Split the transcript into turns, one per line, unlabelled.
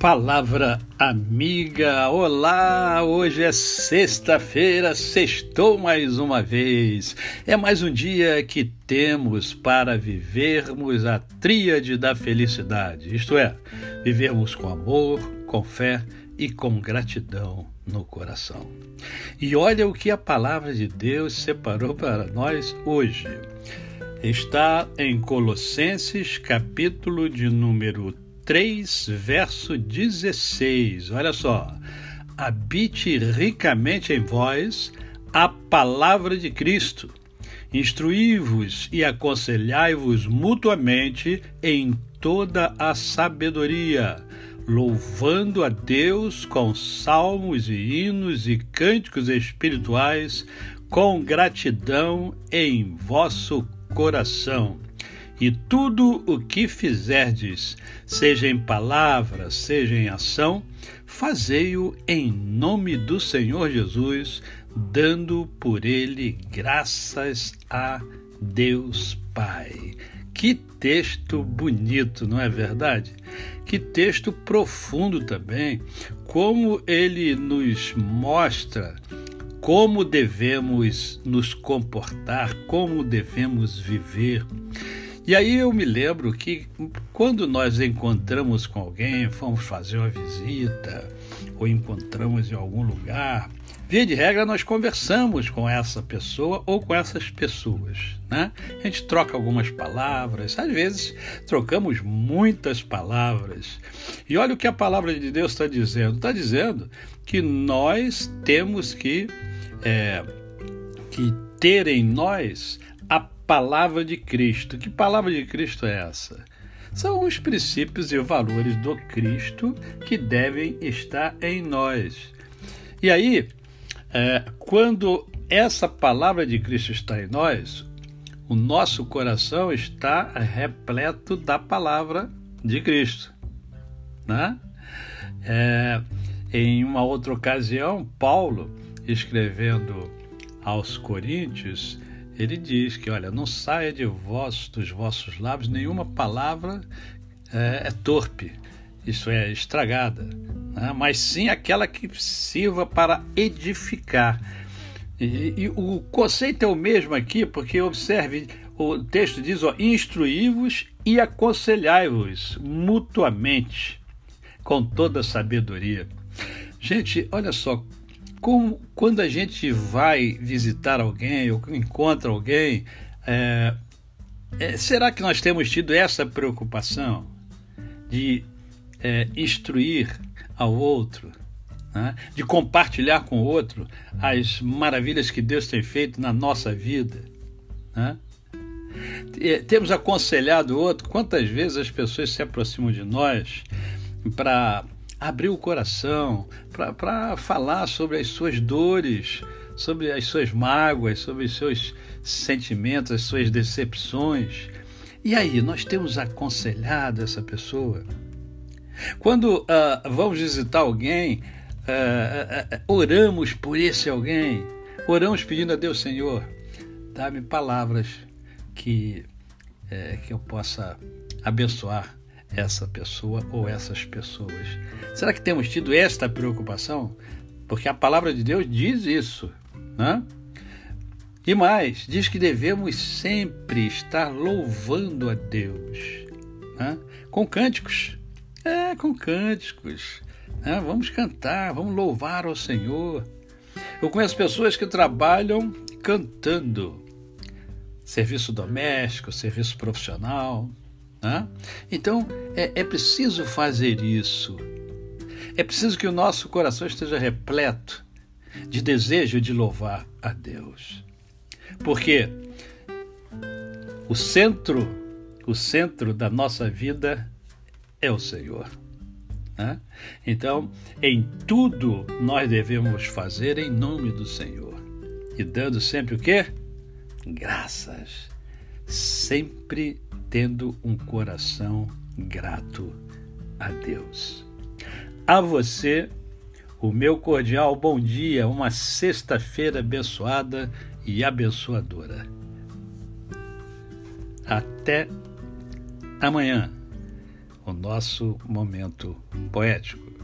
Palavra amiga, olá! Hoje é sexta-feira, sextou mais uma vez. É mais um dia que temos para vivermos a tríade da felicidade, isto é, vivermos com amor, com fé e com gratidão no coração. E olha o que a palavra de Deus separou para nós hoje. Está em Colossenses, capítulo de número 3, verso 16. Olha só. Habite ricamente em vós a palavra de Cristo. Instruí-vos e aconselhai-vos mutuamente em toda a sabedoria, louvando a Deus com salmos e hinos e cânticos espirituais, com gratidão em vosso coração e tudo o que fizerdes, seja em palavra, seja em ação, fazei-o em nome do Senhor Jesus, dando por ele graças a Deus Pai. Que texto bonito, não é verdade? Que texto profundo também, como ele nos mostra como devemos nos comportar, como devemos viver. E aí eu me lembro que quando nós encontramos com alguém, fomos fazer uma visita ou encontramos em algum lugar, via de regra nós conversamos com essa pessoa ou com essas pessoas, né? A gente troca algumas palavras, às vezes trocamos muitas palavras. E olha o que a palavra de Deus está dizendo. Está dizendo que nós temos que, é, que ter em nós palavra de Cristo. Que palavra de Cristo é essa? São os princípios e valores do Cristo que devem estar em nós. E aí, é, quando essa palavra de Cristo está em nós, o nosso coração está repleto da palavra de Cristo. Né? É, em uma outra ocasião, Paulo, escrevendo aos Coríntios, ele diz que, olha, não saia de vós, dos vossos lábios nenhuma palavra é, é torpe, isso é estragada, né? mas sim aquela que sirva para edificar. E, e, o conceito é o mesmo aqui, porque observe, o texto diz: instruí-vos e aconselhai-vos mutuamente, com toda sabedoria. Gente, olha só como, quando a gente vai visitar alguém ou encontra alguém, é, é, será que nós temos tido essa preocupação de é, instruir ao outro, né? de compartilhar com o outro as maravilhas que Deus tem feito na nossa vida? Né? Temos aconselhado o outro. Quantas vezes as pessoas se aproximam de nós para abrir o coração, para falar sobre as suas dores, sobre as suas mágoas, sobre os seus sentimentos, as suas decepções. E aí, nós temos aconselhado essa pessoa? Quando uh, vamos visitar alguém, uh, uh, oramos por esse alguém, oramos pedindo a Deus, Senhor, dá-me palavras que, eh, que eu possa abençoar essa pessoa ou essas pessoas. Será que temos tido esta preocupação? Porque a palavra de Deus diz isso, né? E mais, diz que devemos sempre estar louvando a Deus, né? com cânticos. É, com cânticos. Né? Vamos cantar, vamos louvar ao Senhor. Eu conheço pessoas que trabalham cantando. Serviço doméstico, serviço profissional, né? Então é, é preciso fazer isso. É preciso que o nosso coração esteja repleto de desejo de louvar a Deus. Porque o centro, o centro da nossa vida é o Senhor. Né? Então, em tudo nós devemos fazer em nome do Senhor. E dando sempre o quê? Graças. Sempre tendo um coração grato a Deus. A você, o meu cordial bom dia, uma sexta-feira abençoada e abençoadora. Até amanhã, o nosso momento poético.